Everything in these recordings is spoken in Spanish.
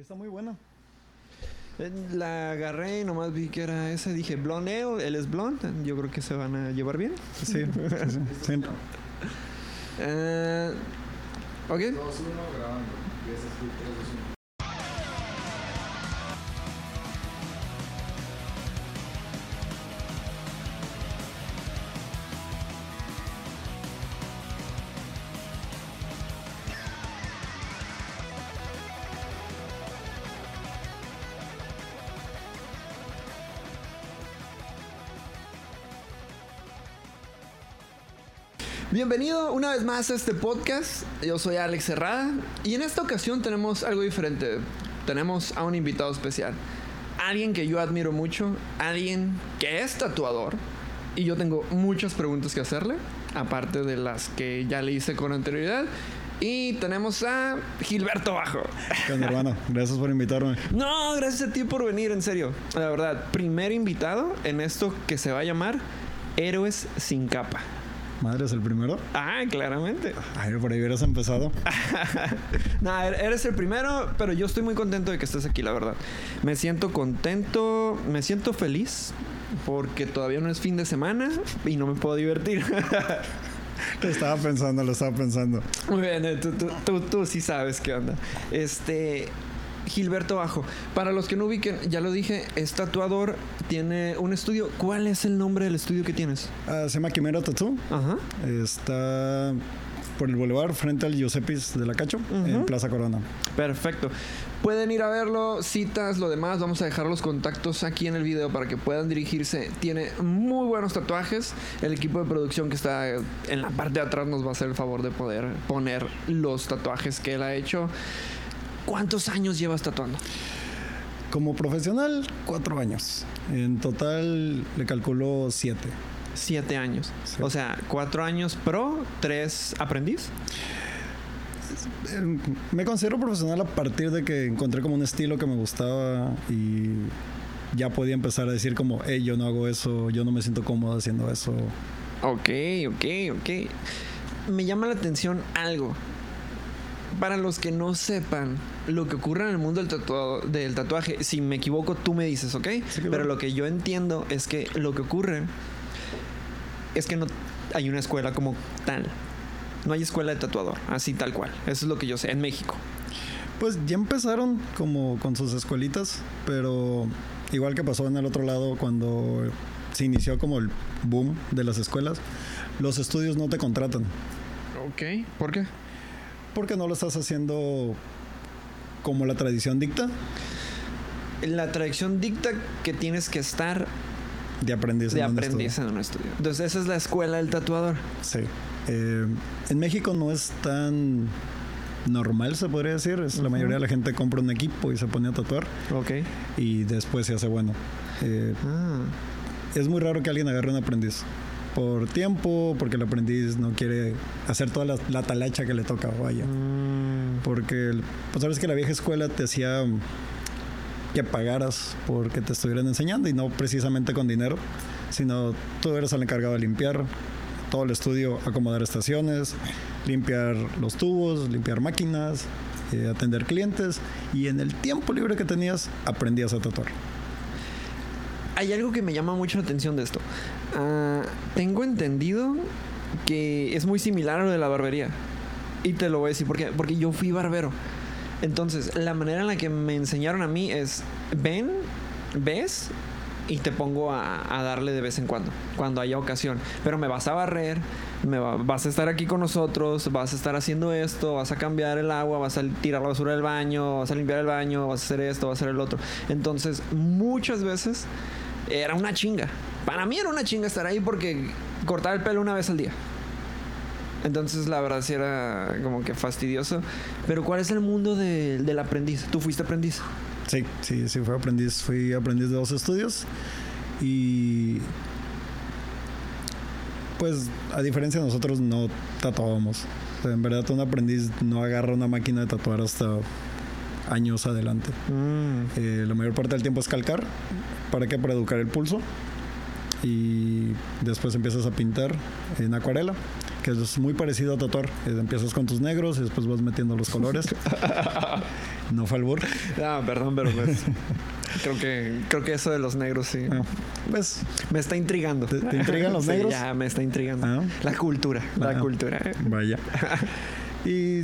Está muy buena. Eh, La agarré y nomás vi que era ese. Dije, blondeo, él es blond. Yo creo que se van a llevar bien. Sí, sí, sí. sí. Eh, ok. 2-1 grabando. Bienvenido una vez más a este podcast. Yo soy Alex Herrada y en esta ocasión tenemos algo diferente. Tenemos a un invitado especial. Alguien que yo admiro mucho, alguien que es tatuador y yo tengo muchas preguntas que hacerle, aparte de las que ya le hice con anterioridad. Y tenemos a Gilberto Bajo. ¿Qué onda, hermano? Gracias por invitarme. No, gracias a ti por venir, en serio. La verdad, primer invitado en esto que se va a llamar Héroes sin capa. Madre, ¿es el primero? Ah, claramente. Ay, por ahí hubieras empezado. no, eres el primero, pero yo estoy muy contento de que estés aquí, la verdad. Me siento contento, me siento feliz porque todavía no es fin de semana y no me puedo divertir. Lo estaba pensando, lo estaba pensando. Muy bien, eh, tú, tú, tú, tú sí sabes qué onda. Este, Gilberto Bajo. Para los que no ubiquen, ya lo dije, es tatuador, tiene un estudio. ¿Cuál es el nombre del estudio que tienes? Ah, se llama Quimera Tattoo. Ajá. Está por el boulevard frente al Giuseppis de la Cacho, en Plaza Corona. Perfecto. Pueden ir a verlo, citas, lo demás. Vamos a dejar los contactos aquí en el video para que puedan dirigirse. Tiene muy buenos tatuajes. El equipo de producción que está en la parte de atrás nos va a hacer el favor de poder poner los tatuajes que él ha hecho. ¿Cuántos años llevas tatuando? Como profesional, cuatro años. En total le calculo siete. Siete años. Sí. O sea, cuatro años pro, tres aprendiz. Eh, Me considero profesional a partir de que encontré como un estilo que me gustaba y ya podía empezar a decir como, hey, yo no hago eso, yo no me siento cómodo haciendo eso. Ok, ok, ok. Me llama la atención algo. Para los que no sepan lo que ocurre en el mundo del, tatuado- del tatuaje, si me equivoco, tú me dices, ¿ok? claro. Pero lo que yo entiendo es que lo que ocurre es que no hay una escuela como tal. No hay escuela de tatuador, así tal cual. Eso es lo que yo sé, en México. Pues ya empezaron como con sus escuelitas, pero igual que pasó en el otro lado cuando se inició como el boom de las escuelas, los estudios no te contratan Ok, ¿por qué? Porque no lo estás haciendo como la tradición dicta La tradición dicta que tienes que estar de aprendiz. de en un aprendiz en un estudio. Entonces, esa es la escuela del tatuador. Sí. Eh, en México no es tan normal, se podría decir. Es, La mayoría de la gente compra un equipo y se pone a tatuar Ok. y después se hace bueno. Eh, Ah. es muy raro que alguien agarre un aprendiz. Por tiempo, porque el aprendiz no quiere hacer toda la, la talacha que le toca, vaya. Mm. Porque, pues sabes que la vieja escuela te hacía que pagaras porque te estuvieran enseñando y no precisamente con dinero, sino tú eres el encargado de limpiar todo el estudio, acomodar estaciones, limpiar los tubos, limpiar máquinas, eh, atender clientes y en el tiempo libre que tenías aprendías a tatuar. Hay algo que me llama mucho la atención de esto. Ah, tengo entendido que es muy similar a lo de la barbería. Y te lo voy a decir porque, porque yo fui barbero. Entonces, la manera en la que me enseñaron a mí es, ven, ves y te pongo a, a darle de vez en cuando, cuando haya ocasión. Pero me vas a barrer, me va- vas a estar aquí con nosotros, vas a estar haciendo esto, vas a cambiar el agua, vas a tirar la basura del baño, vas a limpiar el baño, vas a hacer esto, vas a hacer el otro. Entonces, muchas veces era una chinga. Para mí era una chinga estar ahí porque cortaba el pelo una vez al día. Entonces, la verdad sí era como que fastidioso. Pero, ¿cuál es el mundo de- del aprendiz? ¿Tú fuiste aprendiz? Sí, sí, sí, fui aprendiz, fui aprendiz de dos estudios y pues a diferencia de nosotros no tatuábamos. En verdad un aprendiz no agarra una máquina de tatuar hasta años adelante. Eh, la mayor parte del tiempo es calcar. ¿Para qué? Para educar el pulso. Y después empiezas a pintar en acuarela, que es muy parecido a tatuar. Eh, empiezas con tus negros y después vas metiendo los colores. No fue albur. Ah, perdón, pero pues, creo que creo que eso de los negros sí Ah, pues, me está intrigando. ¿Te- te intrigan los Sí, negros? Ya me está intrigando. Ah. La cultura, la Ah. cultura. vaya. Y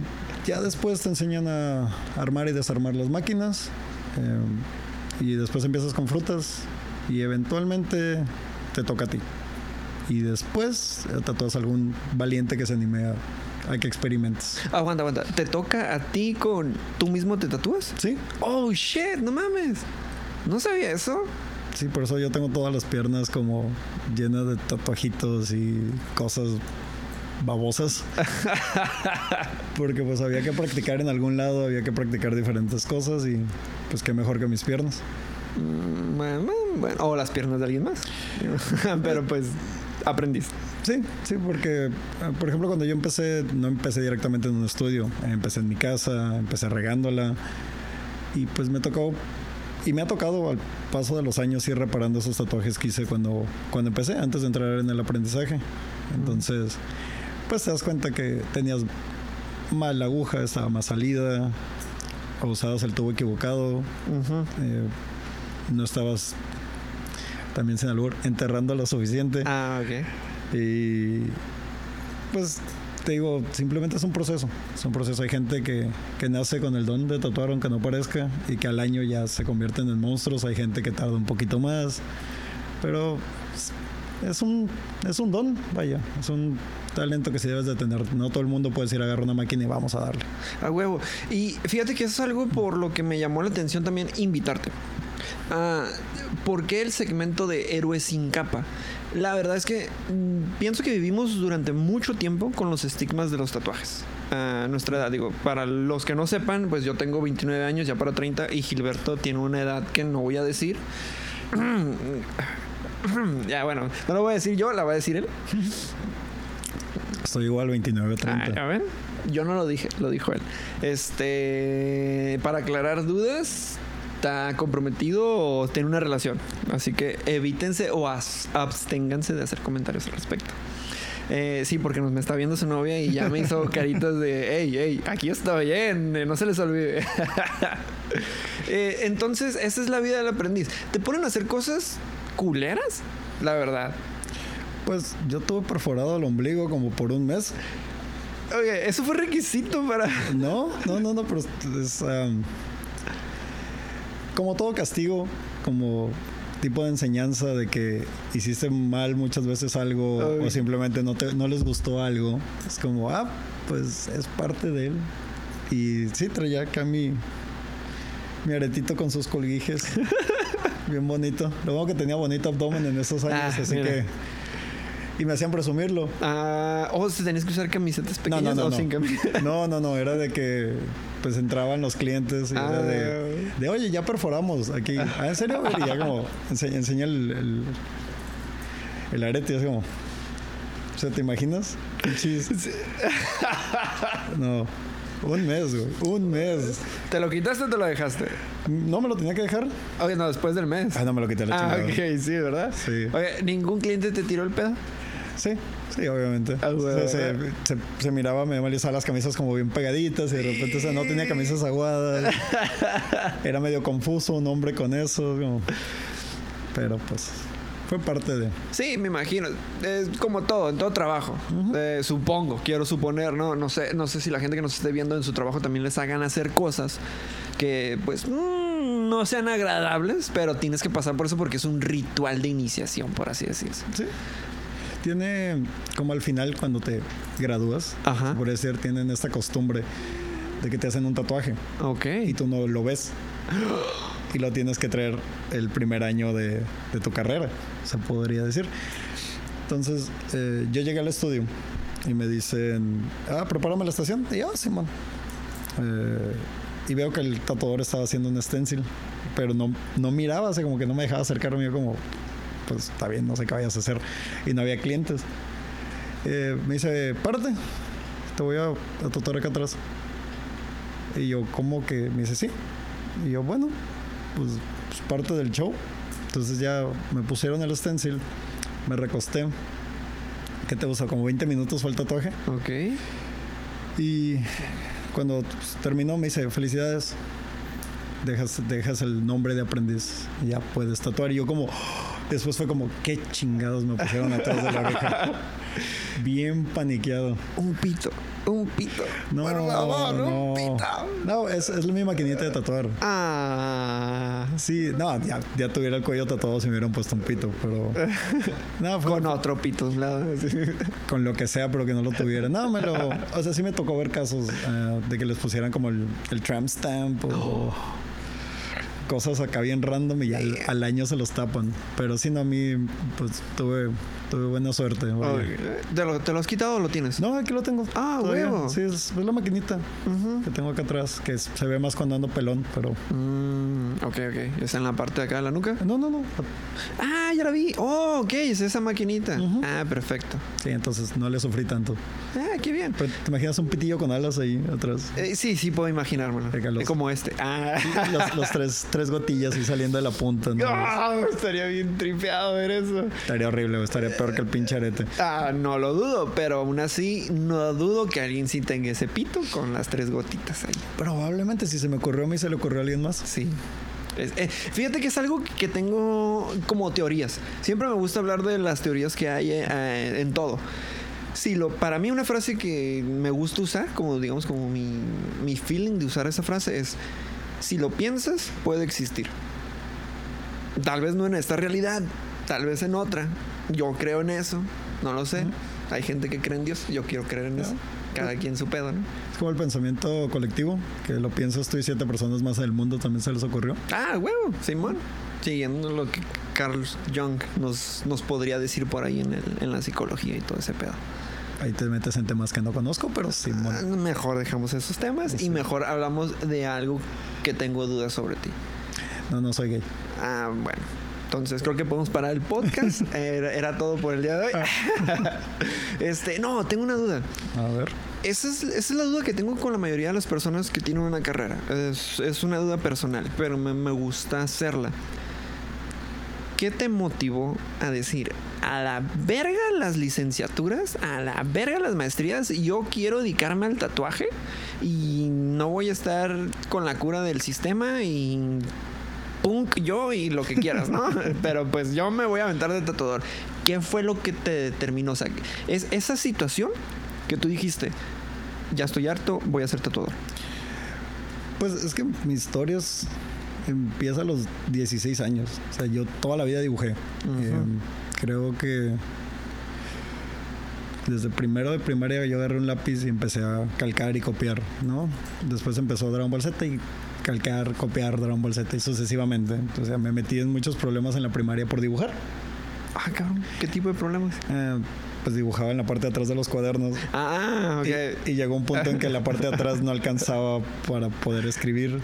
ya después te enseñan a armar y desarmar las máquinas. eh, y después empiezas con frutas. Y eventualmente te toca a ti. Y después tatúas a algún valiente que se anime a, a que experimentes. Aguanta, aguanta. ¿Te toca a ti con tú mismo te tatúas? Sí, Oh shit, no mames. No sabía eso. sí, por eso yo tengo todas las piernas como llenas de tatuajitos y cosas babosas. Porque pues había que practicar en algún lado, había que practicar diferentes cosas y pues qué mejor que mis piernas. Mm, Bueno, bueno, o las piernas de alguien más. Pero pues aprendiste. Sí, sí, porque eh, por ejemplo cuando yo empecé, no empecé directamente en un estudio, empecé en mi casa, empecé regándola y pues me tocó y me ha tocado al paso de los años ir reparando esos tatuajes que hice cuando, cuando empecé, antes de entrar en el aprendizaje. Entonces, pues te das cuenta que tenías mal la aguja, estaba más salida, o usabas el tubo equivocado, eh, no estabas también sin albur enterrando lo suficiente. Ah, ok. Y pues te digo, simplemente es un proceso. Es un proceso. Hay gente que, que nace con el don de tatuar aunque no parezca y que al año ya se convierten en monstruos. Hay gente que tarda un poquito más. Pero es- un, es un don, vaya. Es un talento que sí debes de tener. No todo el mundo puede decir agarra una máquina y vamos a darle. A huevo. Y fíjate que eso es algo por lo que me llamó la atención también invitarte. Ah, ¿Por qué el segmento de héroes sin capa? La verdad es que mm, pienso que vivimos durante mucho tiempo con los estigmas de los tatuajes. Nuestra edad, digo, para los que no sepan, pues yo tengo 29 años, ya para 30, y Gilberto tiene una edad que no voy a decir. ya, bueno, no lo voy a decir yo, la va a decir él. Estoy igual 29, 30. Ah, a ver, yo no lo dije, lo dijo él. Este, para aclarar dudas, está comprometido o tiene una relación. Así que evítense o absténganse de hacer comentarios al respecto. Eh, sí, porque nos me está viendo su novia y ya me hizo caritas de, hey, hey, aquí estoy bien, no se les olvide. Eh, entonces, esa es la vida del aprendiz. Te ponen a hacer cosas culeras, la verdad. Pues yo tuve perforado el ombligo como por un mes. Oye, eso fue requisito para... No, no, no, no, pero es, um, como todo castigo, como tipo de enseñanza de que hiciste mal muchas veces algo Ay. o simplemente no, te, no les gustó algo. Es como, ah, pues es parte de él. Y sí, traía acá mi, mi aretito con sus colguijes. Bien bonito. Lo bueno que tenía bonito abdomen en esos años, Ah, así mira. que... Y me hacían presumirlo. Ah, o si tenías que usar camisetas pequeñas no, no, o no. sin camiseta. No, no, no, era de que pues entraban los clientes y era de, Ah. de, oye, ya perforamos aquí. Ah, ¿en serio? Y ya como enseña, enseña el, el, el arete y así como, o sea, ¿te imaginas? Pinches- No, un mes, güey, un mes. ¿Te lo quitaste o te lo dejaste? ¿No me lo tenía que dejar? Oye, no, después del mes. Ah, no me lo quité la Ah, chingada. ok, sí, ¿verdad? Sí. Oye, ¿ningún cliente te tiró el pedo? Sí, sí, obviamente. Ah, güey, se, güey. se- se miraba y usaban las camisas como bien pegaditas y de repente o sea, no tenía camisas aguadas. Era medio confuso un hombre con eso. como- Pero pues fue parte de... Sí, me imagino. Es como todo, en todo trabajo. Eh, supongo, quiero suponer, ¿no? No sé, no sé si la gente que nos esté viendo en su trabajo también les hagan hacer cosas que, pues, mm, no sean agradables, pero tienes que pasar por eso porque es un ritual de iniciación, por así decirse. Sí. Tiene como al final cuando te gradúas, Ajá. podría decir, tienen esta costumbre de que te hacen un tatuaje Ok. y tú no lo ves. Y lo tienes que traer el primer año de, tu carrera, se podría decir. Entonces, eh, yo llegué al estudio y me dicen, ah, prepárame la estación. Y yo, "Ah, Simón. Eh, y veo que el tatuador estaba haciendo un stencil, pero no, no miraba, así como que no me dejaba acercarme. Yo como, pues está bien, no sé qué vayas a hacer. Y no había clientes. Eh, me dice, párate, te voy a, a tatuar acá atrás. Y yo, ¿cómo que? Me dice, sí. Y yo, bueno, pues, pues parte del show. Entonces ya me pusieron el stencil, me recosté. ¿Qué te gusta? Como 20 minutos fue el tatuaje. Ok. Y cuando pues, terminó me dice, felicidades, dejas, dejas el nombre de aprendiz ya puedes tatuar. Y yo como, después fue como, qué chingados me pusieron atrás de la oreja. Bien paniqueado. Un pito. Un pito. No, Por favor, no. un pito. No, es, es mi maquinita de tatuar. Ah. Sí, no, ya, ya tuviera el cuello tatuado si me hubieran puesto un pito, pero... No, fue Con otro pito lado. sí. con lo que sea, pero que no lo tuviera. No, me lo... O sea, sí me tocó ver casos eh, de que les pusieran como el, el tramp stamp o... Cosas acá bien random y al, al año se los tapan. Pero sí, no, a mí, pues tuve, tuve buena suerte. ¿Te lo, ¿Te lo has quitado o lo tienes? No, aquí lo tengo. Ah, todavía. huevo. Sí, es, es la maquinita que tengo acá atrás, que es- se ve más cuando ando pelón, pero... Mm, ok, ok. ¿Está en la parte de acá de la nuca? No, no, no. Ah, ya la vi. Oh, ok, es esa maquinita. Ah, perfecto. Sí, entonces no le sufrí tanto. Ah, qué bien. Pero te imaginas un pitillo con alas ahí atrás. Eh, sí, sí puedo imaginármelo. Los- Como este. Ah. Los, los tres, tres gotillas y saliendo de la punta. ¿no? Ah, estaría bien tripeado ver eso. Estaría horrible, estaría peor que el pinche arete. Ah, no lo dudo, pero aún así no dudo que alguien sí tenga ese pito con las tres gotitas ahí. Probablemente si se me ocurrió a mí, se le ocurrió a alguien más. Sí. Es- eh, fíjate que es algo que tengo como teorías. Siempre me gusta hablar de las teorías que hay eh, en todo. Sí, lo, para mí una frase que me gusta usar, como digamos, como mi, mi feeling de usar esa frase es, si lo piensas, puede existir. Tal vez no en esta realidad, tal vez en otra. Yo creo en eso, no lo sé. Hay gente que cree en Dios, yo quiero creer en eso. Cada quien su pedo, ¿no? Es como el pensamiento colectivo, que lo piensas tú y siete personas más del mundo también se les ocurrió. Ah, huevo, Simón. Siguiendo lo que Carl Jung nos, nos podría decir por ahí en, el- en la psicología y todo ese pedo. Ahí te metes en temas que no conozco, pero sí, Ah, bueno. Mejor dejamos esos temas Sí. y mejor hablamos de algo que tengo dudas sobre ti. No, no soy gay. Ah, bueno. Entonces creo que podemos parar el podcast. era, era todo por el día de hoy. este, no, tengo una duda. A ver. Esa es, esa es la duda que tengo con la mayoría de las personas que tienen una carrera. Es, es una duda personal, pero me, me gusta hacerla. ¿Qué te motivó a decir, a la verga las licenciaturas, a la verga las maestrías, yo quiero dedicarme al tatuaje y no voy a estar con la cura del sistema y punk yo y lo que quieras, ¿no? Pero pues yo me voy a aventar de tatuador. ¿Qué fue lo que te determinó? O sea, es esa situación que tú dijiste, ya estoy harto, voy a ser tatuador. Pues es que mi historia es- empieza a los 16 años. O sea, yo toda la vida dibujé. Eh, creo que desde primero de primaria yo agarré un lápiz y empecé a calcar y copiar, ¿no? Después empezó Dragon Ball Z y calcar, copiar Dragon Ball Z y sucesivamente. Entonces me metí en muchos problemas en la primaria por dibujar. Ah, cabrón, ¿qué tipo de problemas? Eh, pues dibujaba en la parte de atrás de los cuadernos. Ah, ok. Y, y llegó un punto en que la parte de atrás no alcanzaba para poder escribir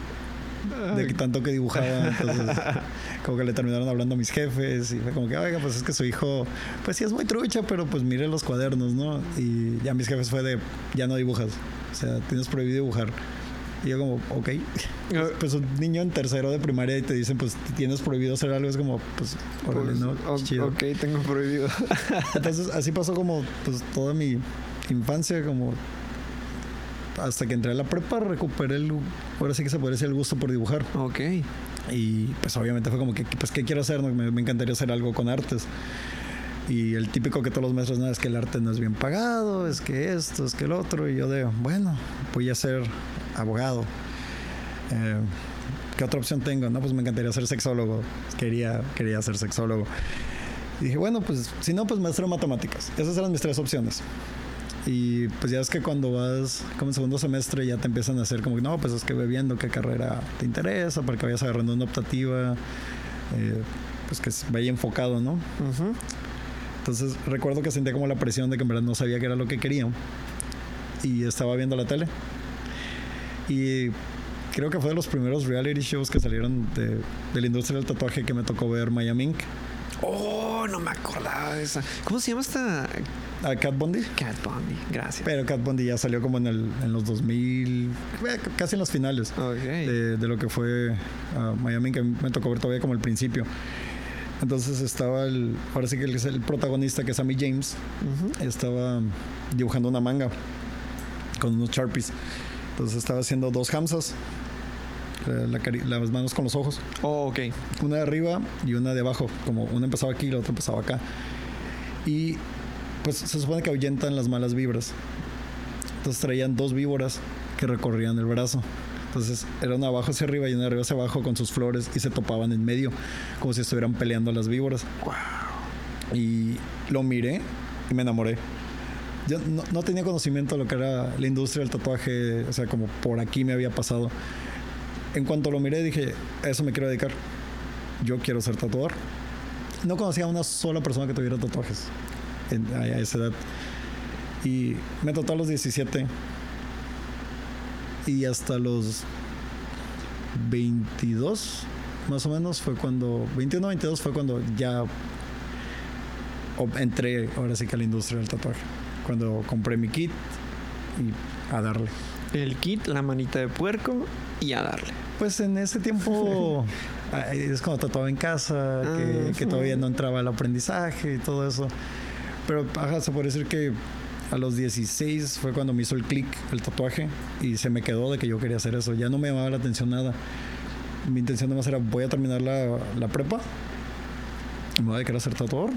de que tanto que dibujaba. Entonces, como que le terminaron hablando a mis jefes y fue como que, oiga, pues es que su hijo, pues sí es muy trucha, pero pues mire los cuadernos, ¿no? Y ya mis jefes fue de, ya no dibujas. O sea, tienes prohibido dibujar. Y yo como, ok. Pues un niño en tercero de primaria y te dicen, pues tienes prohibido hacer algo, es como, pues, órale, Pues, ¿no? Chido. ok, tengo prohibido. Entonces así pasó como pues toda mi infancia, como hasta que entré a la prepa recuperé el, ahora sí que se puede decir el gusto por dibujar. ok. Y pues obviamente fue como que, pues ¿qué quiero hacer? no? Me, me encantaría hacer algo con artes. Y el típico que todos los maestros, no, es que el arte no es bien pagado, es que esto, es que el otro. Y yo de, bueno, voy a ser abogado. Eh, ¿Qué otra opción tengo? No, pues me encantaría ser sexólogo. Quería, quería ser sexólogo. Y dije, bueno, pues si no, pues maestro de matemáticas. Esas eran mis tres opciones. Y pues ya es que cuando vas como en segundo semestre ya te empiezan a hacer como no, pues es que ve viendo qué carrera te interesa para que vayas agarrando una optativa, eh, pues que vaya enfocado, ¿no? Ujú. Entonces recuerdo que sentía como la presión de que en verdad no sabía qué era lo que quería. Y estaba viendo la tele. Y creo que fue de los primeros reality shows que salieron de, de la industria del tatuaje que me tocó ver Miami Ink. Oh, no me acordaba de esa. ¿Cómo se llama esta? A Cat Bundy. Cat Bundy. Gracias. Pero Cat Bundy ya salió como en, el, en los 2000, eh, casi en los finales. De, de lo que fue ah, Miami, que me tocó ver todavía como el principio. Entonces estaba el, ahora sí que el, el protagonista, que es Sammy James, estaba dibujando una manga con unos Sharpies. Entonces estaba haciendo dos hamsas la- las manos con los ojos. Oh, ok. Una de arriba y una de abajo. Como una empezaba aquí y la otra empezaba acá. Y pues se supone que ahuyentan las malas vibras. Entonces traían dos víboras que recorrían el brazo. Entonces era una abajo hacia arriba y una de arriba hacia abajo con sus flores y se topaban en medio, como si estuvieran peleando las víboras. Y lo miré y me enamoré. Yo no, tenía conocimiento de lo que era la industria del tatuaje, o sea, como por aquí me había pasado. En cuanto lo miré dije, a eso me quiero dedicar. Yo quiero ser tatuador. No conocía a una sola persona que tuviera tatuajes a, esa edad. Y me tatué a los 17. Y hasta los 22, más o menos, fue cuando... 21, 22 fue cuando ya entré ahora sí que a la industria del tatuaje. Cuando compré mi kit y a darle. El kit, la manita de puerco y a darle. Pues en ese tiempo ay, es cuando tatuaba en casa, que, Ah, que todavía no entraba el aprendizaje y todo eso. Pero ajá, se puede decir que a los 16 fue cuando me hizo el clic el tatuaje y se me quedó de que yo quería hacer eso. Ya no me llamaba la atención nada. Mi intención nomás era voy a terminar la, la prepa y me voy a dedicar a ser tatuador.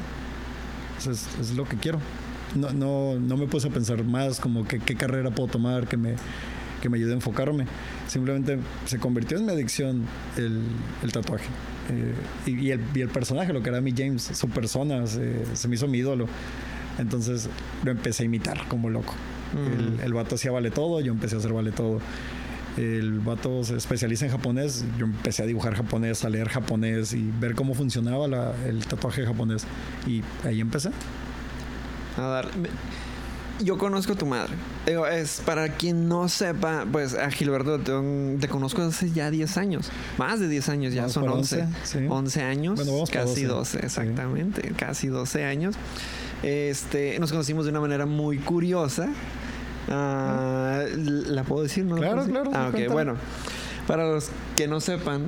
Eso es, es lo que quiero. No, no, no me puse a pensar más como que qué carrera puedo tomar que me, que me ayude a enfocarme. Simplemente se convirtió en mi adicción el, el tatuaje. Eh, y, y el, y el personaje, lo que era mi James, su persona, se, se me hizo mi ídolo. Entonces lo empecé a imitar como loco. Mm. El, el vato hacía vale todo, yo empecé a hacer vale todo. El vato se especializa en japonés, yo empecé a dibujar japonés, a leer japonés y ver cómo funcionaba la- el tatuaje japonés. Y ahí empecé. A dar. me- Yo conozco a tu madre. Digo, es para quien no sepa, pues a Gilberto te, te conozco hace ya 10 años. Más de 10 años, ya Vamos son para 11. 11, sí. 11 años. Bueno, vamos casi 12, 12, sí. exactamente. Casi 12 años. Este, nos conocimos de una manera muy curiosa. Ah, ¿La puedo decir? ¿No la Claro, puedo decir? claro, Ah, ok, bueno. Para los que no sepan,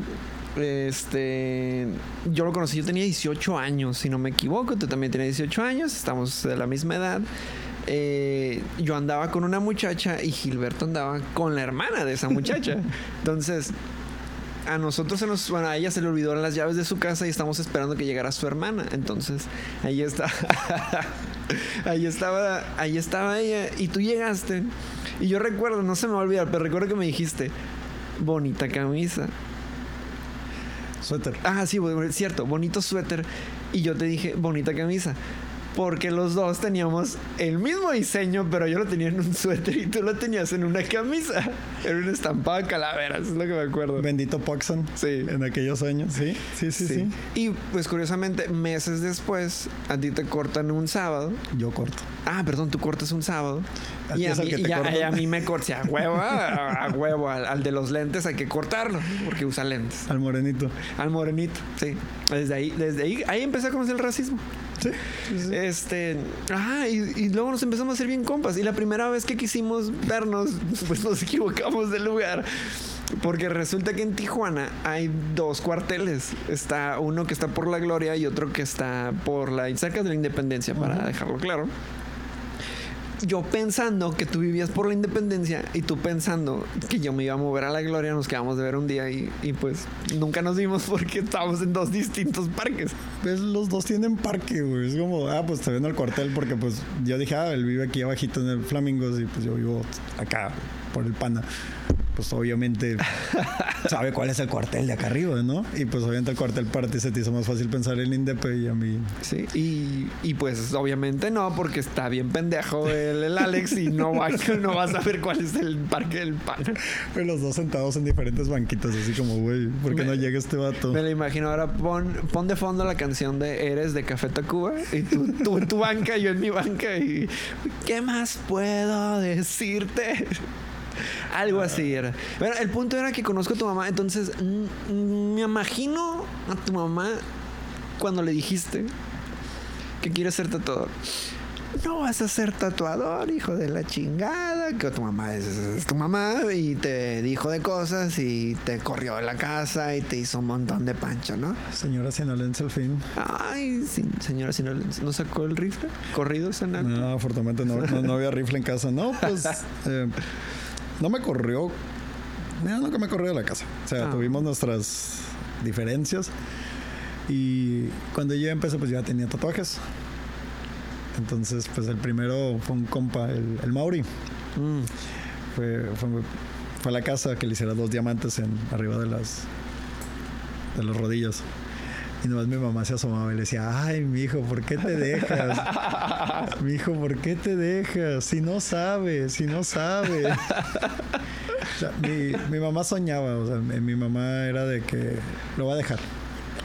este, yo lo conocí, yo tenía 18 años, si no me equivoco, tú también tienes 18 años, estamos de la misma edad. Eh, yo andaba con una muchacha y Gilberto andaba con la hermana de esa muchacha. Entonces, a nosotros se nos, bueno, a ella se le olvidaron las llaves de su casa y estamos esperando que llegara su hermana. Entonces, ahí está. ahí estaba, ahí estaba ella y tú llegaste. Y yo recuerdo, no se me va a olvidar, pero recuerdo que me dijiste, bonita camisa. Suéter. Ah, sí, cierto, bonito suéter. Y yo te dije, bonita camisa. Porque los dos teníamos el mismo diseño, pero yo lo tenía en un suéter y tú lo tenías en una camisa. Era una estampada de calaveras, es lo que me acuerdo. Bendito Poxon. Sí. En aquellos años. Sí, sí, sí, sí. Y pues curiosamente, meses después, a ti te cortan un sábado. Yo corto. Ah, perdón, tú cortas un sábado. A Y a, mí, que te y a- y a mí me corta. A huevo, a, a huevo. Al, al de los lentes hay que cortarlo, porque usa lentes. Al morenito. Al morenito, sí. Desde ahí, desde ahí, ahí empecé a conocer el racismo. Sí. sí, sí. Este, ah, y, y luego nos empezamos a hacer bien compas. Y la primera vez que quisimos vernos, pues nos equivocamos de lugar. Porque resulta que en Tijuana hay dos cuarteles. Está uno que está por la Gloria y otro que está por la cerca de la Independencia, para dejarlo claro. Yo pensando que tú vivías por la Independencia y tú pensando que yo me iba a mover a la Gloria, nos quedamos de ver un día y, pues nunca nos vimos porque estábamos en dos distintos parques. Pues los dos tienen parque, güey. Es como, ah, pues te ven al cuartel porque pues yo dije, ah, él vive aquí abajito en el Flamingos y pues yo vivo acá por el Pana. Pues obviamente sabe cuál es el cuartel de acá arriba, ¿no? Y pues obviamente el cuartel para ti se te hizo más fácil pensar en Indepe y a mí. Sí, y, y pues obviamente no, porque está bien pendejo el, el Alex y no va, no va a saber cuál es el parque del pan. Pues los dos sentados en diferentes banquitas, así como, güey, ¿por qué Me- no llega este vato? Me lo imagino ahora, pon, pon de fondo la canción de Eres de Café Tacuba y tú, tú en tu banca, yo en mi banca y ¿qué más puedo decirte? Algo así era. Pero el punto era que conozco a tu mamá, entonces mm, me imagino a tu mamá cuando le dijiste que quieres ser tatuador. No vas a ser tatuador, hijo de la chingada. Que tu mamá es, es tu mamá y te dijo de cosas y te corrió de la casa y te hizo un montón de pancho, ¿no? Señora Sinaloense al fin. Ay, sí, señora, si no, ¿no sacó el rifle? ¿Corridos en? No, afortunadamente no, no, no había rifle en casa. No, pues eh, no me corrió mira, nunca me corrió de la casa. O sea, Ah. tuvimos nuestras diferencias. Y cuando yo empecé, pues ya tenía tatuajes. Entonces, pues el primero fue un compa, el, el Mauri. Mm. Fue, fue, fue a la casa que le hiciera dos diamantes en, arriba de las de los rodillos. Y nomás mi mamá se asomaba y le decía, ay, mi hijo, ¿por qué te dejas? mi hijo, ¿por qué te dejas? Si no sabe, si no sabe. O sea, mi, mamá soñaba, o sea, mi, mamá era de que lo va a dejar.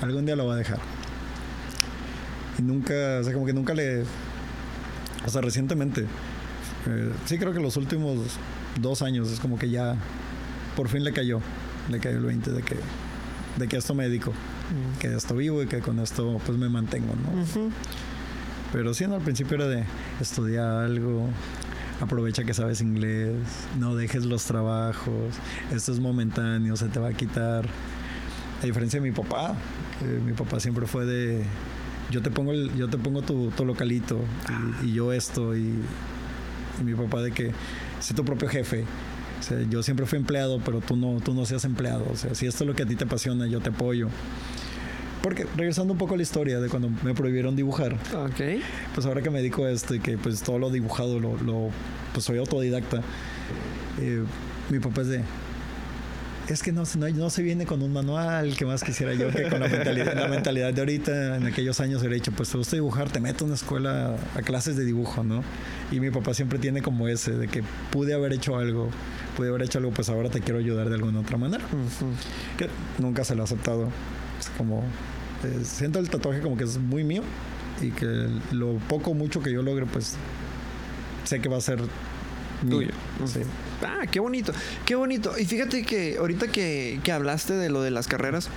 Algún día lo va a dejar. Y nunca, o sea, como que nunca le... O sea, recientemente, eh, sí creo que los últimos dos años es como que ya por fin le cayó, le cayó el 20 de que, de que esto me dedico, que de esto vivo y que con esto pues me mantengo, ¿no? Pero sí, no, al principio era de estudiar algo, aprovecha que sabes inglés, no dejes los trabajos, esto es momentáneo, se te va a quitar. A diferencia de mi papá, que mi papá siempre fue de yo te pongo el, yo te pongo tu, tu localito y, y yo esto y, y mi papá de que sé tu propio jefe. O sea, yo siempre fui empleado, pero tú no, tú no seas empleado. O sea, si esto es lo que a ti te apasiona, yo te apoyo. Porque regresando un poco a la historia de cuando me prohibieron dibujar, Ok. pues ahora que me dedico a esto y que pues todo lo dibujado lo, lo pues soy autodidacta eh, mi papá es de es que no, se- no, no se viene con un manual que más quisiera yo que con la mentalidad, la mentalidad de ahorita en aquellos años hubiera dicho pues te gusta dibujar te meto a una escuela a clases de dibujo no y mi papá siempre tiene como ese de que pude haber hecho algo pude haber hecho algo pues ahora te quiero ayudar de alguna otra manera Ujú. que nunca se lo he aceptado. Como. eh, siento el tatuaje como que es muy mío y que lo poco o mucho que yo logre, pues. Sé que va a ser. Tuyo. Sí. Ah, qué bonito, qué bonito. Y fíjate que ahorita que, que hablaste de lo de las carreras,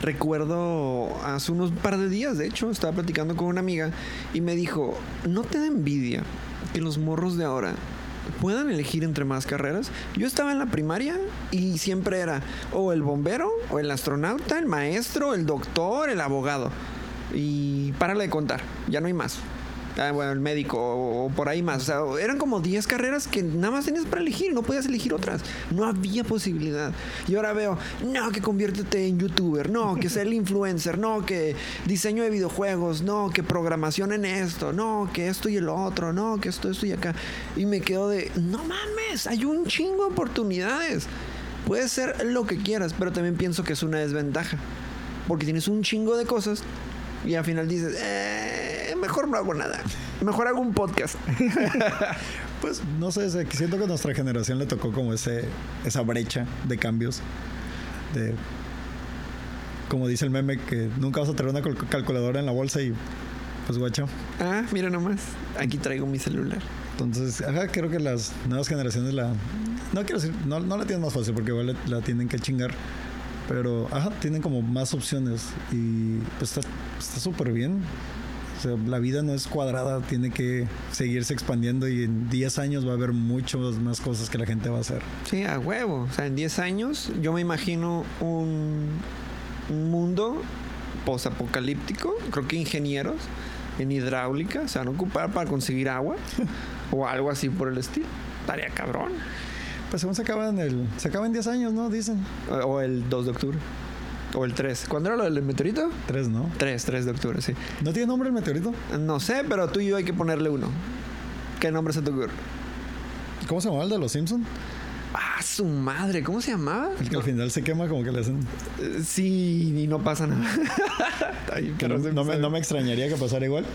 recuerdo hace unos par de días, de hecho, estaba platicando con una amiga y me dijo, ¿no te da envidia que los morros de ahora puedan elegir entre más carreras? Yo estaba en la primaria y siempre era o el bombero, o el astronauta, el maestro, el doctor, el abogado. Y párale de contar, ya no hay más. Ah, bueno, el médico o, o por ahí más. O sea, eran como 10 carreras que nada más tenías para elegir, no podías elegir otras. No había posibilidad. Y ahora veo, no, que conviértete en youtuber, no, que sea el influencer, no, que diseño de videojuegos, no, que programación en esto, no, que esto y el otro, no, que esto, esto y acá. Y me quedo de, no mames, hay un chingo de oportunidades. Puedes ser lo que quieras, pero también pienso que es una desventaja. Porque tienes un chingo de cosas y al final dices, eh, mejor no hago nada. Mejor hago un podcast. Pues no sé, siento que a nuestra generación le tocó como ese, esa brecha de cambios. De. Como dice el meme, que nunca vas a tener una cal- calculadora en la bolsa y. Pues guacho. ah, mira nomás. Aquí traigo mi celular. Entonces, ajá, creo que las nuevas generaciones la. No quiero decir, no, no la tienen más fácil porque igual la tienen que chingar. Pero, ajá, tienen como más opciones y pues está está súper bien. O sea, la vida no es cuadrada, tiene que seguirse expandiendo y en 10 años va a haber muchas más cosas que la gente va a hacer. Sí, a huevo. O sea, en 10 años yo me imagino un, un mundo posapocalíptico. Creo que ingenieros en hidráulica se van a ocupar para conseguir agua o algo así por el estilo. Estaría cabrón. Pues según se acaba en el. Se acaba en 10 años, ¿no? Dicen. O, el 2 de octubre. O el 3. ¿Cuándo era lo del meteorito? 3, ¿no? 3, 3 de octubre, sí. ¿No tiene nombre el meteorito? No sé, pero tú y yo hay que ponerle uno. ¿Qué nombre se te ocurre? ¿Cómo se llamaba el de los Simpsons? Ah, su madre, ¿cómo se llamaba? El que al final se quema, como que le hacen. Eh, Sí, y no pasa nada. Ay, no, no me, no me extrañaría que pasara igual.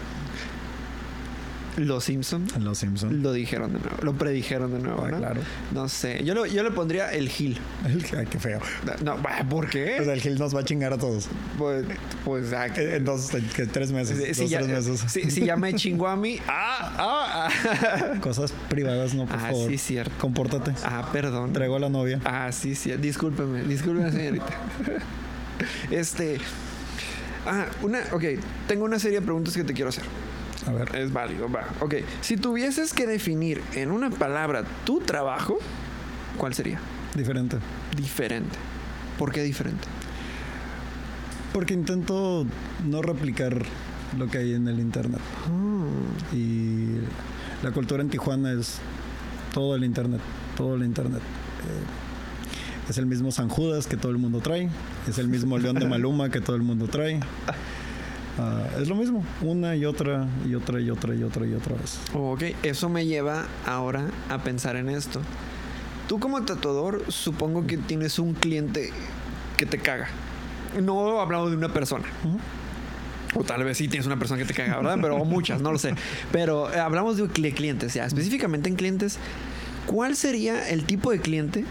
Los Simpson los Simpsons. lo dijeron de nuevo, lo predijeron de nuevo, Ah, ¿no? claro. No sé, yo, lo- yo le pondría el Gil. Ay, qué feo. No, ¿por O qué? sea, el Gil nos va a chingar a todos. Pues, pues ah, que- En dos, en que tres meses. si, dos, ya, tres meses. si- si ya me chingó a mí. Ah, ah, ah. Cosas privadas, no, por Ah, favor. sí, cierto. Compórtate. Ah, perdón. Traigo a la novia. Ah, sí, sí. Discúlpeme, discúlpeme, señorita. Este. Ah, una. Ok, tengo una serie de preguntas que te quiero hacer. A ver. Es válido, va. Ok, si tuvieses que definir en una palabra tu trabajo, ¿cuál sería? Diferente. Diferente. ¿Por qué diferente? Porque intento no replicar lo que hay en el internet. Ah, Y la cultura en Tijuana es todo el internet. Todo el internet. Eh, Es el mismo San Judas que todo el mundo trae. Es el mismo León de Maluma que todo el mundo trae. Ah, es lo mismo, una y otra y otra y otra y otra y otra vez. Ok, eso me lleva ahora a pensar en esto. Tú como tatuador, supongo que tienes un cliente que te caga. No hablamos de una persona. O tal vez sí tienes una persona que te caga, ¿verdad? Pero o muchas, no lo sé. Pero eh, hablamos de cli- clientes, ya. Específicamente en clientes, ¿cuál sería el tipo de cliente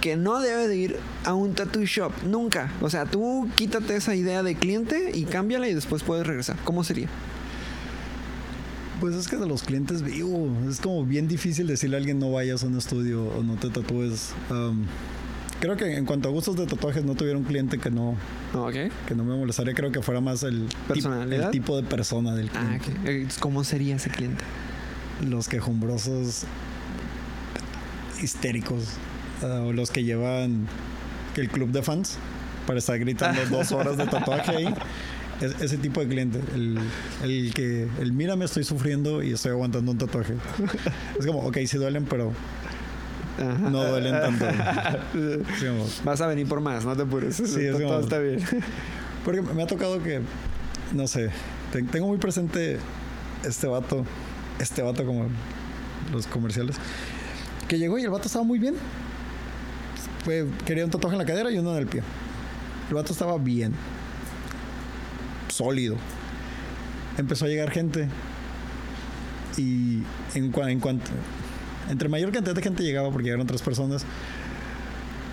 que no debe de ir a un tattoo shop? Nunca. O sea, tú quítate esa idea de cliente y cámbiala y después puedes regresar. ¿Cómo sería? Pues es que de los clientes vivo, es como bien difícil decirle a alguien no vayas a un estudio o no te tatúes. Creo que en cuanto a gustos de tatuajes no tuviera un cliente que no, Ok. que no me molestaría, creo que fuera más el, tip- ¿Personalidad? el tipo de persona del Ah, cliente. Eh, ¿Cómo sería ese cliente? Los quejumbrosos histéricos ah, o los que llevan el club de fans para estar gritando dos horas de tatuaje ahí. Es- ese tipo de cliente, el, el que, el mírame, estoy sufriendo y estoy aguantando un tatuaje. Es como, ok, sí duelen, pero Ajá. no duelen tanto. Sí, Vas a venir por más, no te apures. Sí, es todo, como- está bien. porque me ha tocado que, no sé, te- tengo muy presente este vato, este vato como los comerciales, que llegó y el vato estaba muy bien. Fue, quería un tatuaje en la cadera y uno en el pie. El vato estaba bien, sólido. Empezó a llegar gente y en, cua- en cuanto, entre mayor cantidad de gente llegaba, porque llegaron tres personas,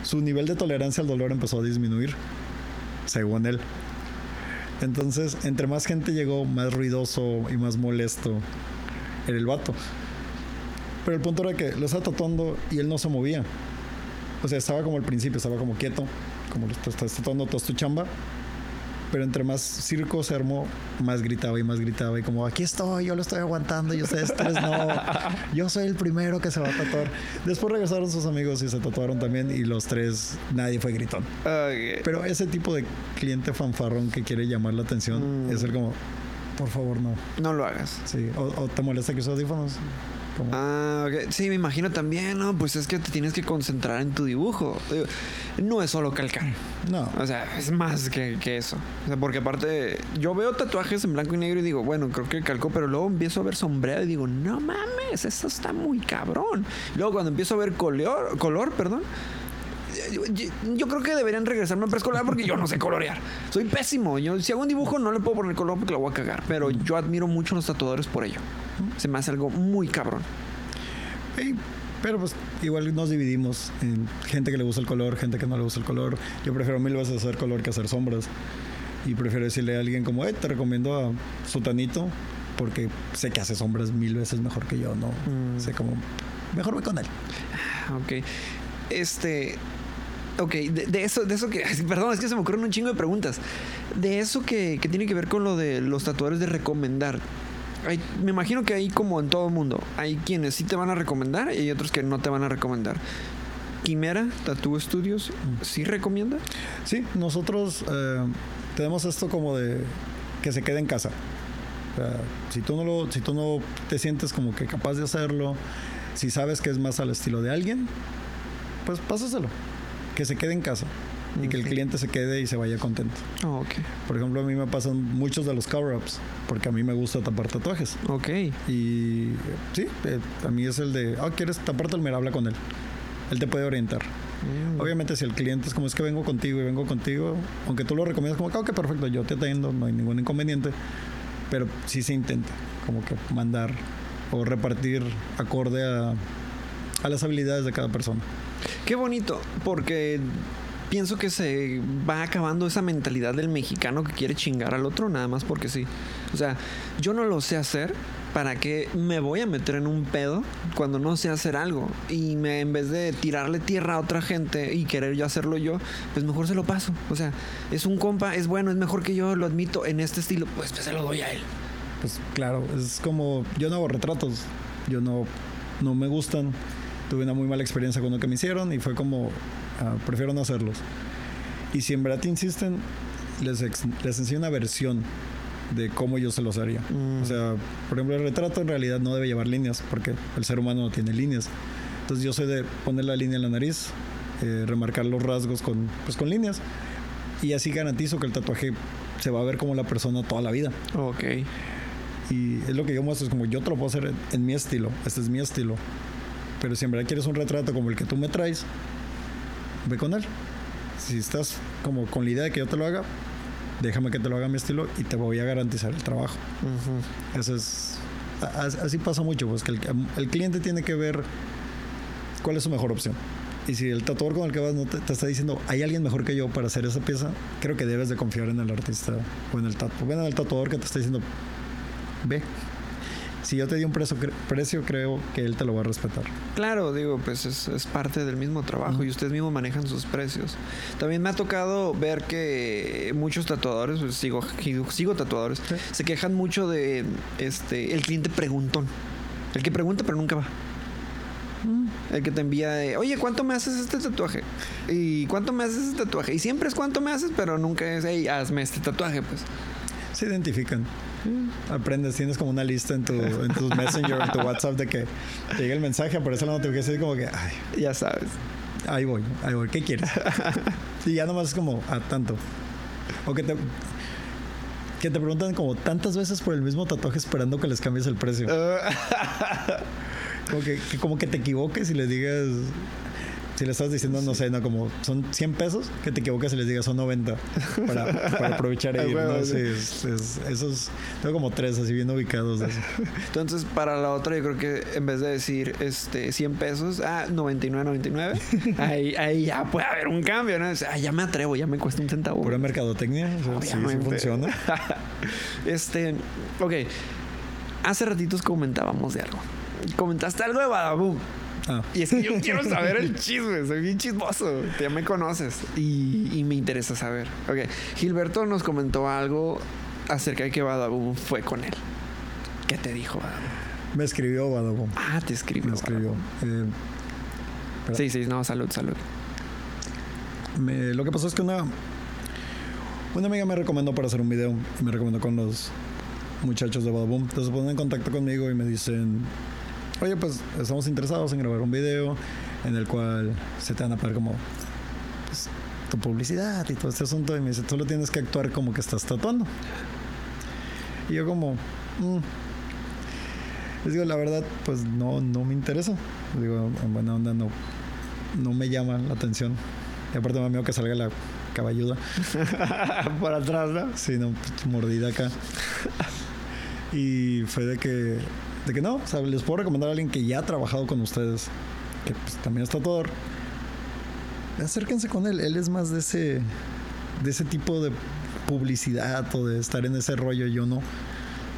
su nivel de tolerancia al dolor empezó a disminuir, según él. Entonces, entre más gente llegó, más ruidoso y más molesto era el vato. Pero el punto era que lo estaba tatuando y él no se movía. O sea, estaba como al principio, estaba como quieto, como estás tatuando toda tu chamba. Pero entre más circo se armó, más gritaba y más gritaba. Y como, aquí estoy, yo lo estoy aguantando y ustedes tres no. Yo soy el primero que se va a tatuar. Después regresaron sus amigos y se tatuaron también. Y los tres, nadie fue gritón. Ok. Pero ese tipo de cliente fanfarrón que quiere llamar la atención Mm. es el como, por favor, no. No lo hagas. Sí. O, o te molesta que uses audífonos. Como, Ah, ok. Sí, me imagino también, ¿no? Pues es que te tienes que concentrar en tu dibujo. No es solo calcar. no. O sea, es más que, que eso. O sea, porque aparte, yo veo tatuajes en blanco y negro y digo, bueno, creo que calcó, pero luego empiezo a ver sombreado y digo, no mames, eso está muy cabrón. Luego cuando empiezo a ver color, color perdón, yo, creo que deberían regresarme a preescolar porque yo no sé colorear. Soy pésimo. Yo, si hago un dibujo no le puedo poner color porque lo voy a cagar. Pero yo admiro mucho a los tatuadores por ello. Se me hace algo muy cabrón. Pero pues igual nos dividimos en gente que le gusta el color, gente que no le gusta el color. Yo prefiero mil veces hacer color que hacer sombras. Y prefiero decirle a alguien como, eh, te recomiendo a Sutanito porque sé que hace sombras mil veces mejor que yo, ¿no? Mm. Sé como, mejor voy con él. Ah, Ok. Este. Ok, de, de eso, de eso que. Perdón, es que se me ocurren un chingo de preguntas. De eso que, que tiene que ver con lo de los tatuadores de recomendar. Hay- me imagino que hay como en todo mundo. Hay quienes sí te van a recomendar y hay otros que no te van a recomendar. Quimera, Tattoo Studios, ¿sí recomienda? Sí, nosotros eh, tenemos esto como de que se quede en casa. O sea, si tú no lo, si tú no te sientes como que capaz de hacerlo, si sabes que es más al estilo de alguien, pues pásaselo. Que se quede en casa y que el cliente se quede y se vaya contento. Oh, ok. Por ejemplo, a mí me pasan muchos de los cover-ups porque a mí me gusta tapar tatuajes. Ok. Y sí, eh, a mí es el de, ah, ¿quieres taparte mira? Habla con él. Él te puede orientar. Mm. Obviamente, si el cliente es como es que vengo contigo y vengo contigo, aunque tú lo recomiendas como que, ok, perfecto, yo te atiendo, no hay ningún inconveniente, pero sí se intenta como que mandar o repartir acorde a, a las habilidades de cada persona. Qué bonito, porque pienso que se va acabando esa mentalidad del mexicano que quiere chingar al otro nada más porque sí. O sea, yo no lo sé hacer, ¿para qué me voy a meter en un pedo cuando no sé hacer algo? Y me, en vez de tirarle tierra a otra gente y querer yo hacerlo yo, pues mejor se lo paso. O sea, es un compa, es bueno, es mejor que yo, lo admito, en este estilo, pues, pues se lo doy a él. Pues claro, es como, yo no hago retratos, yo no, no me gustan, tuve una muy mala experiencia con lo que me hicieron y fue como, ah, prefiero no hacerlos. Y si en verdad te insisten, les, ex- les enseño una versión de cómo yo se los haría. Mm. O sea, por ejemplo, el retrato en realidad no debe llevar líneas porque el ser humano no tiene líneas. Entonces yo soy de poner la línea en la nariz, eh, remarcar los rasgos con, pues, con líneas. Y así garantizo que el tatuaje se va a ver como la persona toda la vida. Ok. Y es lo que yo muestro, es como yo te lo puedo hacer en, en mi estilo, este es mi estilo. Pero si en verdad quieres un retrato como el que tú me traes, ve con él. Si estás como con la idea de que yo te lo haga, déjame que te lo haga a mi estilo y te voy a garantizar el trabajo. Eso es. Así pasa mucho, pues que el, el cliente tiene que ver cuál es su mejor opción. Y si el tatuador con el que vas no te, te está diciendo hay alguien mejor que yo para hacer esa pieza, creo que debes de confiar en el artista o en el tatu. Bueno, en el tatuador que te está diciendo ve. Si yo te di un precio, cre- precio creo que él te lo va a respetar. Claro, digo, pues es, es parte del mismo trabajo y ustedes mismos manejan sus precios. También me ha tocado ver que muchos tatuadores, pues, sigo, sigo, sigo tatuadores, Sí. se quejan mucho de este el cliente preguntón. El que pregunta pero nunca va. El que te envía de, oye, ¿cuánto me haces este tatuaje? ¿Y cuánto me haces este tatuaje? Y siempre es cuánto me haces, pero nunca es, hey, hazme este tatuaje, pues. Se identifican. Aprendes, tienes como una lista en tu, en tu Messenger, en tu WhatsApp de que te llega el mensaje, aparece la notificación y como que, ay, Ya sabes. Ahí voy, ahí voy. ¿Qué quieres? y ya nomás es como, a tanto. O que te, que te preguntan como tantas veces por el mismo tatuaje esperando que les cambies el precio. Como que, que como que te equivoques y les digas, si le estás diciendo, no sé, no, como son 100 pesos, que te equivoques y les digas son 90 para, para aprovechar e ir. ¿no? sí. Sí, es- es- esos, tengo como tres así bien ubicados. de eso. Entonces, para la otra, yo creo que en vez de decir este 100 pesos, ah, 99.99, ahí, ahí ya puede haber un cambio, ¿no? Es, Ah, ya me atrevo, ya me cuesta un centavo. Pura mercadotecnia, o sea, sí, sí funciona. este, ok. Hace ratitos comentábamos de algo. Comentaste algo de Badaboom. Ah, Y es que yo quiero saber el chisme, soy bien chismoso. Ya me conoces y, y me interesa saber. Ok, Gilberto nos comentó algo acerca de que Badaboom fue con él. ¿Qué te dijo Badaboom? me escribió Badabom. Ah, te escribió. Me escribió. Eh, Sí, sí, no, salud, salud. Me- lo que pasó es que una, una amiga me recomendó para hacer un video y me recomendó con los muchachos de Badaboom. Entonces se ponen en contacto conmigo y me dicen, oye, pues estamos interesados en grabar un video en el cual se te van a pagar como pues, tu publicidad y todo este asunto. Y me dice, solo tienes que actuar como que estás tatuando. Y yo como, "Mm". les digo, la verdad, pues no, no me interesa. Les digo, en buena onda no, no me llama la atención. Y aparte me da miedo que salga la caballuda. Por atrás, ¿no? Sí, no, pues, mordida acá. Y fue de que, de que no, o sea, les puedo recomendar a alguien que ya ha trabajado con ustedes, que pues, también es tatuador. Acérquense con él, él es más de ese, de ese tipo de publicidad o de estar en ese rollo. Yo no,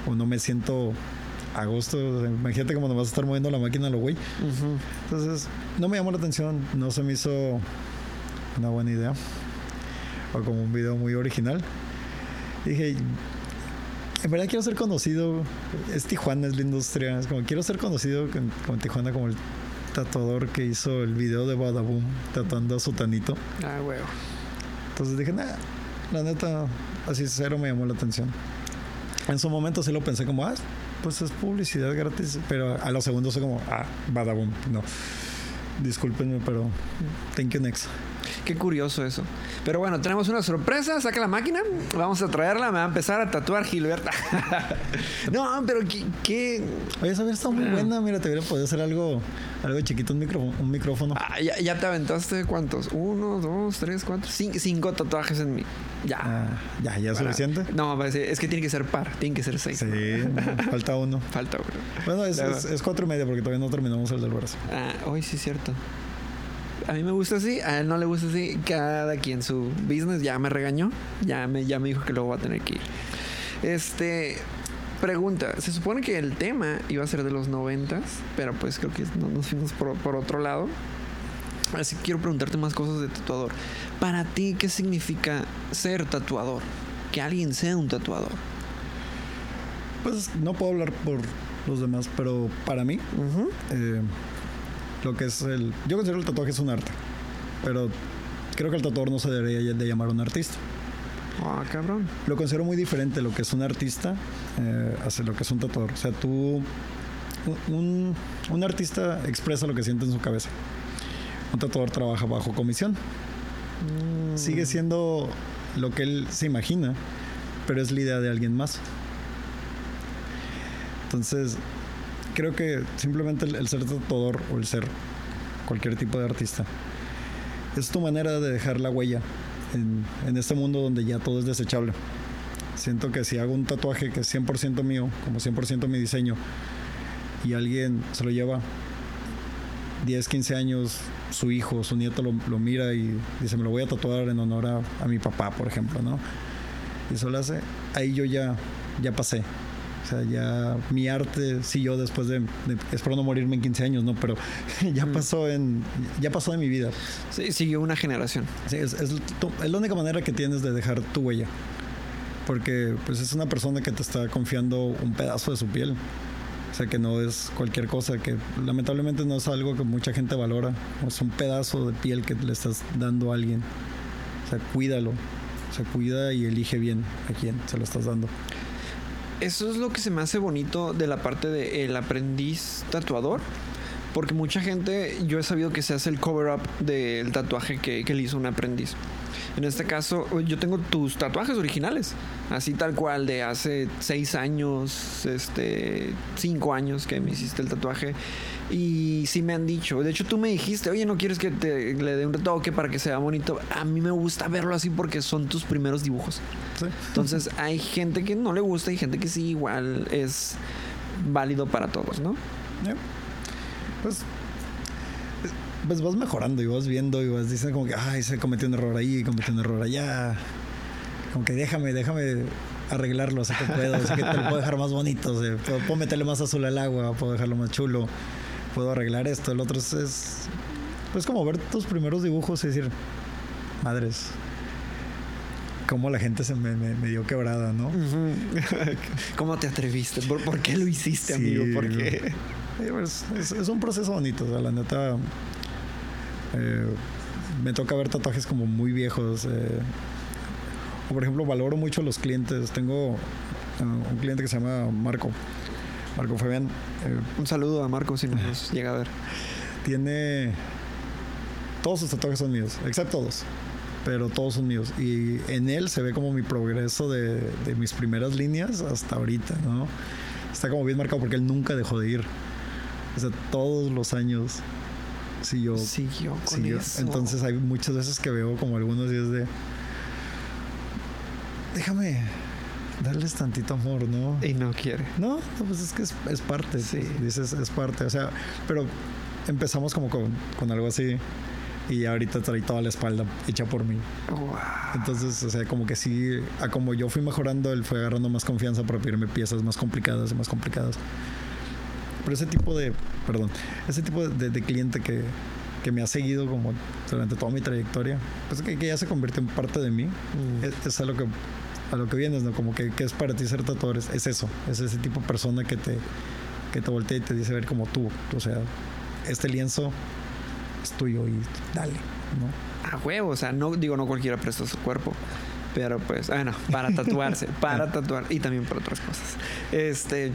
o no me siento a gusto. Imagínate cómo nos vas a estar moviendo la máquina lo güey. Entonces, no me llamó la atención, no se me hizo una buena idea. O como un video muy original. Dije, en verdad quiero ser conocido. Es Tijuana, es la industria. Es como quiero ser conocido con- Tijuana como el tatuador que hizo el video de Badaboom tatuando a su tanito. Ah, huevo. Entonces dije, nah, la neta, así cero me llamó la atención. En su momento sí lo pensé como, ah, pues es publicidad gratis. Pero a los segundos fue como, ah, Badaboom, no. Discúlpenme, pero thank you next. Qué curioso eso. Pero bueno, tenemos una sorpresa. Saca la máquina. Vamos a traerla. Me va a empezar a tatuar Gilberta. no, pero qué. qué- Oye, esa hubiera estado muy Ah. buena. Mira, te hubiera podido hacer algo, algo chiquito, un, micro, un micrófono. Ah, ya, ya te aventaste cuántos? Uno, dos, tres, cuatro, cinco, cinco tatuajes en mí. Ya. Ah, ya, ya es suficiente. No, ser- es que tiene que ser par. Tiene que ser seis. Sí, no, falta uno. Falta uno. Bueno, es, es cuatro y media porque todavía no terminamos el del brazo. Ah, hoy sí es cierto. A mí me gusta así, a él no le gusta así. Cada quien su business ya me regañó. Ya me, ya me dijo que luego va a tener que ir. Este. Pregunta, se supone que el tema iba a ser de los noventas, pero pues creo que no nos fuimos por, por otro lado. Así que quiero preguntarte más cosas de tatuador. Para ti, ¿qué significa ser tatuador? Que alguien sea un tatuador. Pues no puedo hablar por los demás, pero para mí, eh, lo que es el. Yo considero el tatuaje es un arte, pero creo que el tatuador no se debería de llamar un artista. Ah, cabrón. Lo considero muy diferente lo que es un artista eh, hacia lo que es un tatuador. O sea, tú. Un, un artista expresa lo que siente en su cabeza. un tatuador trabaja bajo comisión. Mm. Sigue siendo lo que él se imagina, pero es la idea de alguien más. Entonces, creo que simplemente el, el ser tatuador o el ser cualquier tipo de artista es tu manera de dejar la huella en, en este mundo donde ya todo es desechable. Siento que si hago un tatuaje que es 100% mío, como 100% mi diseño, y alguien se lo lleva 10, 15 años, su hijo, su nieto lo, lo mira y dice, me lo voy a tatuar en honor a, a mi papá, por ejemplo, ¿no? Y eso lo hace, ahí yo ya, ya pasé. O sea, ya mi arte, sí, yo después de, de- espero no morirme en 15 años, ¿no? Pero ya Mm. pasó en, ya pasó de mi vida. Sí, siguió una generación. Sí, es, es es la única manera que tienes de dejar tu huella. Porque pues es una persona que te está confiando un pedazo de su piel. O sea, que no es cualquier cosa, que lamentablemente no es algo que mucha gente valora. Es un pedazo de piel que le estás dando a alguien. O sea, cuídalo. O sea, cuida y elige bien a quién se lo estás dando. Eso es lo que se me hace bonito de la parte del aprendiz tatuador. Porque mucha gente, yo he sabido que se hace el cover up del tatuaje que, que le hizo un aprendiz. En este caso, yo tengo tus tatuajes originales, así tal cual, de hace seis años, este, cinco años que me hiciste el tatuaje. Y sí me han dicho, de hecho tú me dijiste, oye, ¿no quieres que te le dé un retoque para que sea bonito? A mí me gusta verlo así porque son tus primeros dibujos. Sí. Entonces hay gente que no le gusta y gente que sí igual es válido para todos, ¿no? Pues, pues vas mejorando y vas viendo y vas diciendo como que, ay, se cometió un error ahí, cometió un error allá. Como que déjame, déjame arreglarlo, sé que puedo, sé que te lo puedo dejar más bonito, o sea, puedo, puedo meterle más azul al agua, puedo dejarlo más chulo, puedo arreglar esto, el otro es, es pues como ver tus primeros dibujos y decir, madres, cómo la gente se me, me- me dio quebrada, ¿no? ¿Cómo te atreviste? ¿Por, por qué lo hiciste, Sí, amigo? ¿Por qué? Pues, es, es un proceso bonito, o sea, la neta. eh, me toca ver tatuajes como muy viejos. eh, o por ejemplo, valoro mucho los clientes. Tengo eh, un cliente que se llama Marco. Marco Fabián. eh, Un saludo a Marco si nos llega a ver. tiene. Todos sus tatuajes son míos, excepto dos. Pero todos son míos. Y en él se ve como mi progreso de, de mis primeras líneas hasta ahorita, ¿no? Está como bien marcado porque él nunca dejó de ir. O sea, todos los años siguió. Siguió con siguió. eso. Entonces hay muchas veces que veo como algunos días de. Déjame darles tantito amor, ¿no? Y no quiere. No, no, pues es que es, es parte. Sí. pues, dices, es parte. O sea, pero empezamos como con, con algo así. Y ahorita trae toda la espalda hecha por mí. Wow. Entonces, o sea, como que sí, a como yo fui mejorando, él fue agarrando más confianza para pedirme piezas más complicadas y más complicadas. Pero ese tipo de, perdón, ese tipo de, cliente que, que me ha seguido como durante toda mi trayectoria, pues que, que ya se convirtió en parte de mí, Mm. es, es a lo que a lo que vienes, ¿no? Como que, que es para ti ser tatuador, es, es eso, es ese tipo de persona que te, que te voltea y te dice ver como tú, o sea, este lienzo es tuyo y dale, ¿no? A huevo, o sea, no digo no cualquiera presta su cuerpo. Pero pues, bueno, para tatuarse, para tatuar y también para otras cosas. Este.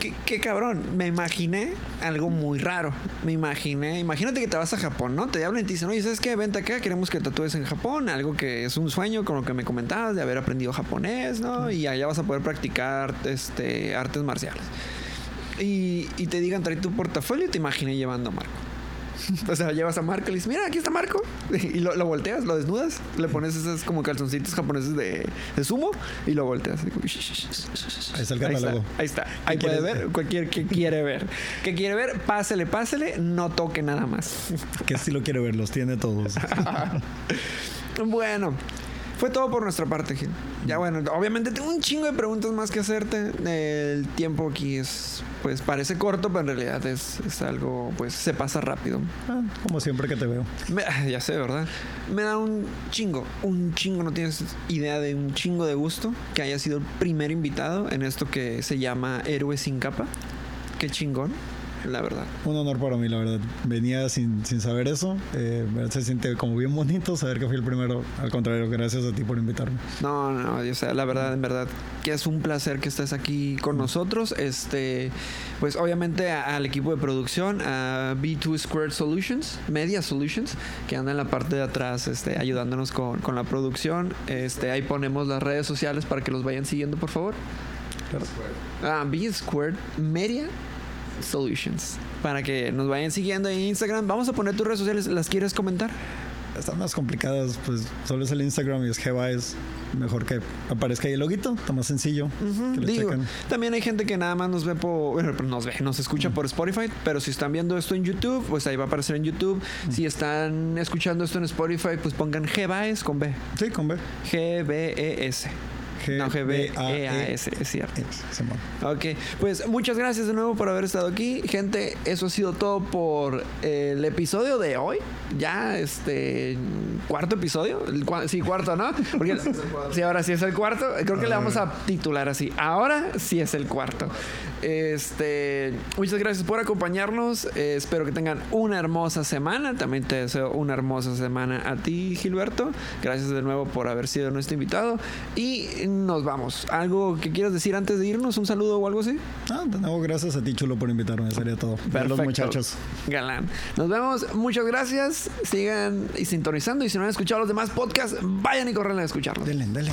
Qué, qué cabrón, me imaginé algo muy raro. Me imaginé, imagínate que te vas a Japón, ¿no? Te hablan y te dicen, oye, ¿sabes qué? Vente acá, queremos que tatúes en Japón. Algo que es un sueño, con lo que me comentabas, de haber aprendido japonés, ¿no? Y allá vas a poder practicar este, artes marciales. Y, y te digan, trae tu portafolio y te imaginé llevando a Marco. O sea, llevas a Marco y le dices, mira, aquí está Marco. Y lo, lo volteas, lo desnudas, le pones esos como calzoncitos japoneses de, de sumo y lo volteas. Ahí está el Ahí está, catálogo. ahí está. Ahí puede ver cualquier que quiere ver. Que quiere ver, pásele, pásele, no toque nada más. ¿Qué estilo quiere ver? Los tiene todos. Bueno, fue todo por nuestra parte, Gil. Ya bueno, obviamente tengo un chingo de preguntas más que hacerte. El tiempo aquí es, pues parece corto, pero en realidad es, es algo, pues se pasa rápido. Ah, como siempre que te veo. Me- ya sé, ¿verdad? Me da un chingo, un chingo, no tienes idea de un chingo de gusto que haya sido el primer invitado en esto que se llama Héroe sin capa. Qué chingón. La verdad. Un honor para mí, la verdad. Venía sin, sin saber eso. Eh, se siente como bien bonito saber que fui el primero. Al contrario, gracias a ti por invitarme. No, no, o sea, la verdad, en verdad, que es un placer que estés aquí con nosotros. Este, pues obviamente a- al equipo de producción, a B2 Squared Solutions, Media Solutions, que anda en la parte de atrás, este, ayudándonos con, con la producción. Este, ahí ponemos las redes sociales para que los vayan siguiendo, por favor. Claro. Ah, B Squared Media Solutions. Para que nos vayan siguiendo en Instagram. Vamos a poner tus redes sociales. ¿Las quieres comentar? Están más complicadas, pues solo es el Instagram y es Gbaes. Mejor que aparezca ahí el loguito, está más sencillo. que lo Digo, chequen. también hay gente que nada más nos ve por, bueno, pero nos ve, nos escucha por Spotify, pero si están viendo esto en YouTube, pues ahí va a aparecer en YouTube. Si están escuchando esto en Spotify, pues pongan G-Baes con B. Sí, con B. G-B-E-S. No, G-B-E-A-S, es cierto. Ok, pues muchas gracias de nuevo por haber estado aquí. Gente, eso ha sido todo por el episodio de hoy. Ya, este, cuarto episodio. El cua- sí, cuarto, ¿no? Porque, sí, ahora sí es el cuarto. Creo que le vamos a titular así. Ahora sí es el cuarto. Este, muchas gracias por acompañarnos. Eh, espero que tengan una hermosa semana. También te deseo una hermosa semana a ti, Gilberto. Gracias de nuevo por haber sido nuestro invitado. Y nos vamos. ¿Algo que quieras decir antes de irnos? ¿Un saludo o algo así? Ah, de nuevo, gracias a ti, Chulo, por invitarme. Sería todo. Perfecto. los muchachos. Galán. Nos vemos. Muchas gracias. Sigan y sintonizando. Y si no han escuchado los demás podcasts, vayan y corren a escucharlos. Denle, denle.